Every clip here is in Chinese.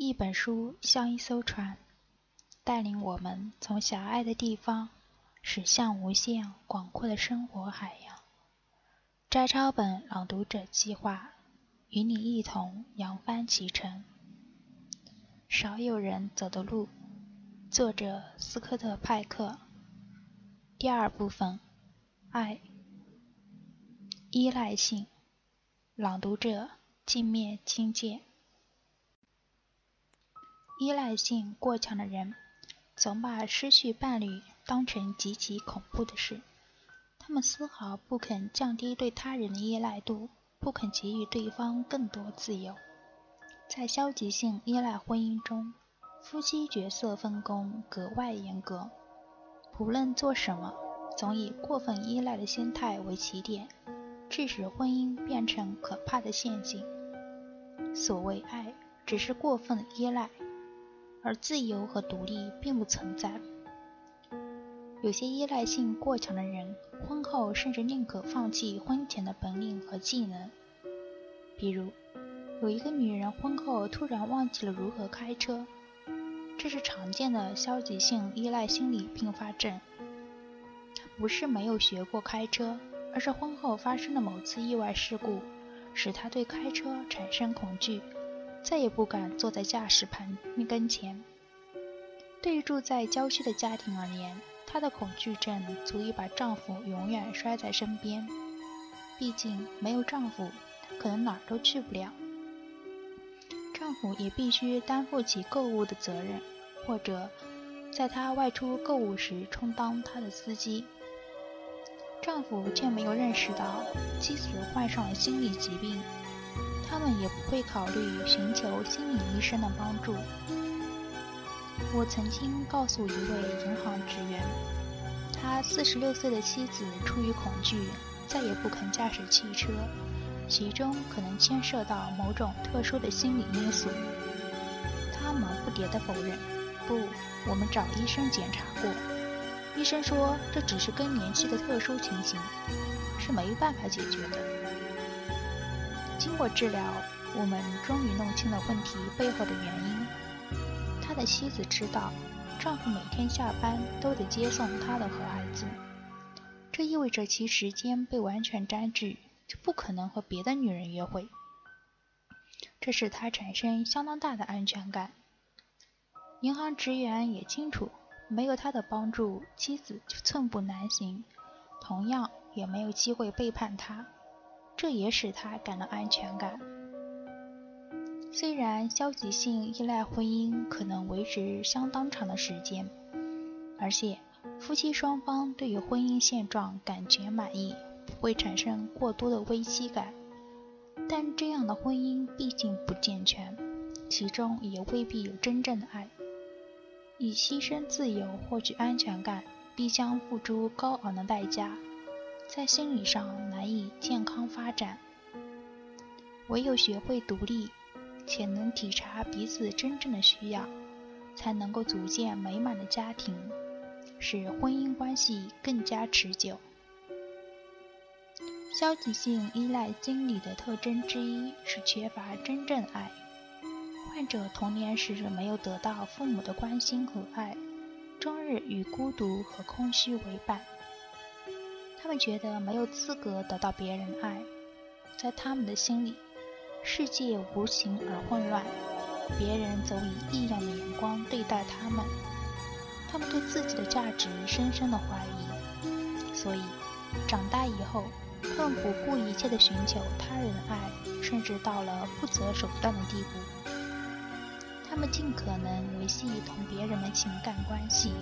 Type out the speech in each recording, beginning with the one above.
一本书像一艘船，带领我们从狭隘的地方驶向无限广阔的生活海洋。摘抄本朗读者计划与你一同扬帆启程。少有人走的路，作者斯科特·派克。第二部分，爱，依赖性。朗读者镜面清介。依赖性过强的人，总把失去伴侣当成极其恐怖的事。他们丝毫不肯降低对他人的依赖度，不肯给予对方更多自由。在消极性依赖婚姻中，夫妻角色分工格外严格。不论做什么，总以过分依赖的心态为起点，致使婚姻变成可怕的陷阱。所谓爱，只是过分依赖。而自由和独立并不存在。有些依赖性过强的人，婚后甚至宁可放弃婚前的本领和技能。比如，有一个女人婚后突然忘记了如何开车，这是常见的消极性依赖心理并发症。她不是没有学过开车，而是婚后发生的某次意外事故，使她对开车产生恐惧。再也不敢坐在驾驶盘跟前。对于住在郊区的家庭而言，她的恐惧症足以把丈夫永远摔在身边。毕竟没有丈夫，她可能哪儿都去不了。丈夫也必须担负起购物的责任，或者在她外出购物时充当她的司机。丈夫却没有认识到妻子患上了心理疾病。他们也不会考虑寻求心理医生的帮助。我曾经告诉一位银行职员，他四十六岁的妻子出于恐惧，再也不肯驾驶汽车，其中可能牵涉到某种特殊的心理因素。他忙不迭地否认：“不，我们找医生检查过，医生说这只是更年期的特殊情形，是没办法解决的。”经过治疗，我们终于弄清了问题背后的原因。他的妻子知道，丈夫每天下班都得接送她的和孩子，这意味着其时间被完全占据，就不可能和别的女人约会。这使他产生相当大的安全感。银行职员也清楚，没有他的帮助，妻子就寸步难行，同样也没有机会背叛他。这也使他感到安全感。虽然消极性依赖婚姻可能维持相当长的时间，而且夫妻双方对于婚姻现状感觉满意，不会产生过多的危机感，但这样的婚姻毕竟不健全，其中也未必有真正的爱。以牺牲自由获取安全感，必将付出高昂的代价。在心理上难以健康发展，唯有学会独立，且能体察彼此真正的需要，才能够组建美满的家庭，使婚姻关系更加持久。消极性依赖心理的特征之一是缺乏真正爱。患者童年时没有得到父母的关心和爱，终日与孤独和空虚为伴。他们觉得没有资格得到别人爱，在他们的心里，世界无情而混乱，别人总以异样的眼光对待他们。他们对自己的价值深深的怀疑，所以长大以后，他们不顾一切的寻求他人的爱，甚至到了不择手段的地步。他们尽可能维系同别人的情感关系，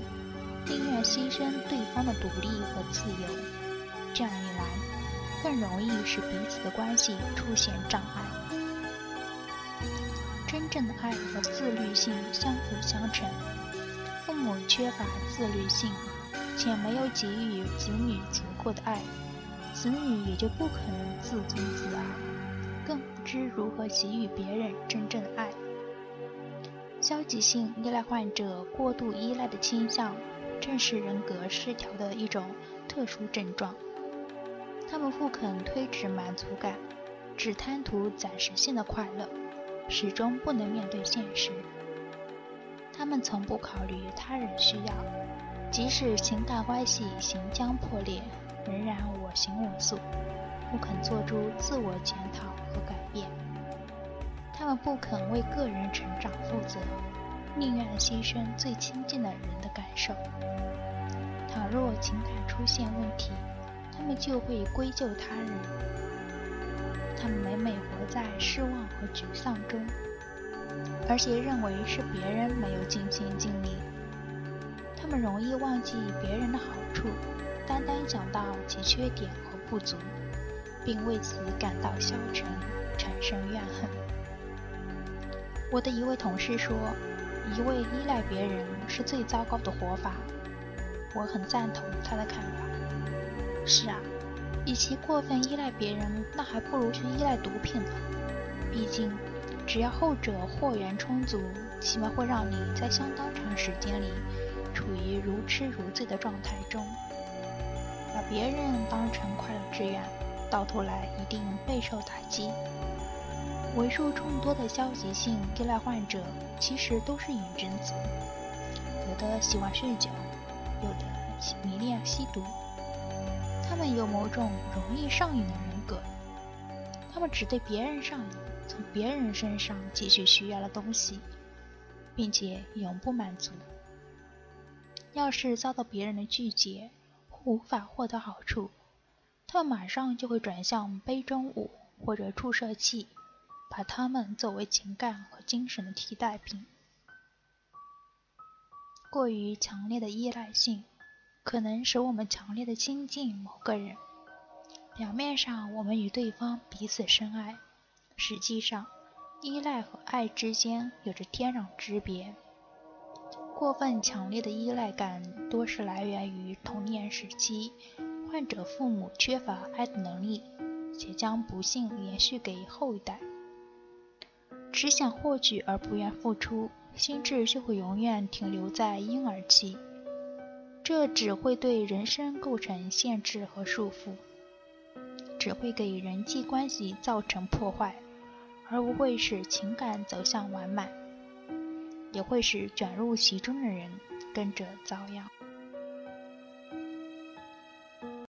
宁愿牺牲对方的独立和自由。这样一来，更容易使彼此的关系出现障碍。真正的爱和自律性相辅相成。父母缺乏自律性，且没有给予子女足够的爱，子女也就不可能自尊自爱，更不知如何给予别人真正的爱。消极性依赖患者过度依赖的倾向，正是人格失调的一种特殊症状。他们不肯推迟满足感，只贪图暂时性的快乐，始终不能面对现实。他们从不考虑他人需要，即使情感关系行将破裂，仍然我行我素，不肯做出自我检讨和改变。他们不肯为个人成长负责，宁愿牺牲最亲近的人的感受。倘若情感出现问题，他们就会归咎他人。他们每每活在失望和沮丧中。而且认为是别人没有尽心尽力，他们容易忘记别人的好处，单单想到其缺点和不足，并为此感到消沉，产生怨恨。我的一位同事说：“一味依赖别人是最糟糕的活法。”我很赞同他的看法。是啊，与其过分依赖别人，那还不如去依赖毒品呢。毕竟。只要后者货源充足，起码会让你在相当长时间里处于如痴如醉的状态中。把别人当成快乐之源，到头来一定备受打击。为数众多的消极性依赖患者，其实都是瘾君子。有的喜欢酗酒，有的迷恋吸毒。他们有某种容易上瘾的人格，他们只对别人上瘾。从别人身上汲取需要的东西，并且永不满足。要是遭到别人的拒绝，或无法获得好处，他们马上就会转向杯中物或者注射器，把它们作为情感和精神的替代品。过于强烈的依赖性，可能使我们强烈的亲近某个人。表面上，我们与对方彼此深爱。实际上，依赖和爱之间有着天壤之别。过分强烈的依赖感多是来源于童年时期患者父母缺乏爱的能力，且将不幸延续给后一代。只想获取而不愿付出，心智就会永远停留在婴儿期，这只会对人生构成限制和束缚，只会给人际关系造成破坏。而不会使情感走向完满，也会使卷入其中的人跟着遭殃。